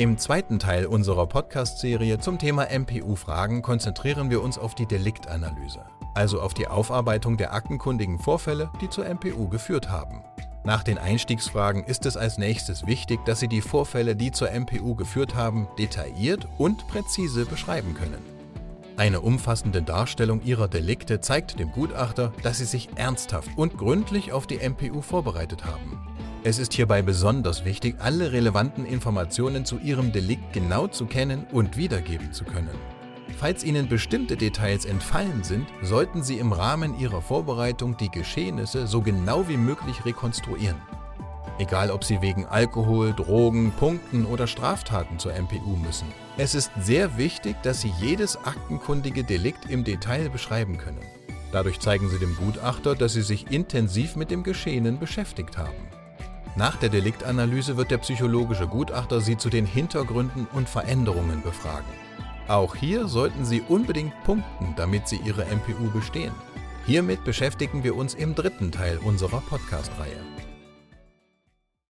Im zweiten Teil unserer Podcast-Serie zum Thema MPU-Fragen konzentrieren wir uns auf die Deliktanalyse, also auf die Aufarbeitung der aktenkundigen Vorfälle, die zur MPU geführt haben. Nach den Einstiegsfragen ist es als nächstes wichtig, dass Sie die Vorfälle, die zur MPU geführt haben, detailliert und präzise beschreiben können. Eine umfassende Darstellung Ihrer Delikte zeigt dem Gutachter, dass Sie sich ernsthaft und gründlich auf die MPU vorbereitet haben. Es ist hierbei besonders wichtig, alle relevanten Informationen zu Ihrem Delikt genau zu kennen und wiedergeben zu können. Falls Ihnen bestimmte Details entfallen sind, sollten Sie im Rahmen Ihrer Vorbereitung die Geschehnisse so genau wie möglich rekonstruieren. Egal ob Sie wegen Alkohol, Drogen, Punkten oder Straftaten zur MPU müssen. Es ist sehr wichtig, dass Sie jedes aktenkundige Delikt im Detail beschreiben können. Dadurch zeigen Sie dem Gutachter, dass Sie sich intensiv mit dem Geschehenen beschäftigt haben. Nach der Deliktanalyse wird der psychologische Gutachter Sie zu den Hintergründen und Veränderungen befragen. Auch hier sollten Sie unbedingt punkten, damit Sie Ihre MPU bestehen. Hiermit beschäftigen wir uns im dritten Teil unserer Podcast-Reihe.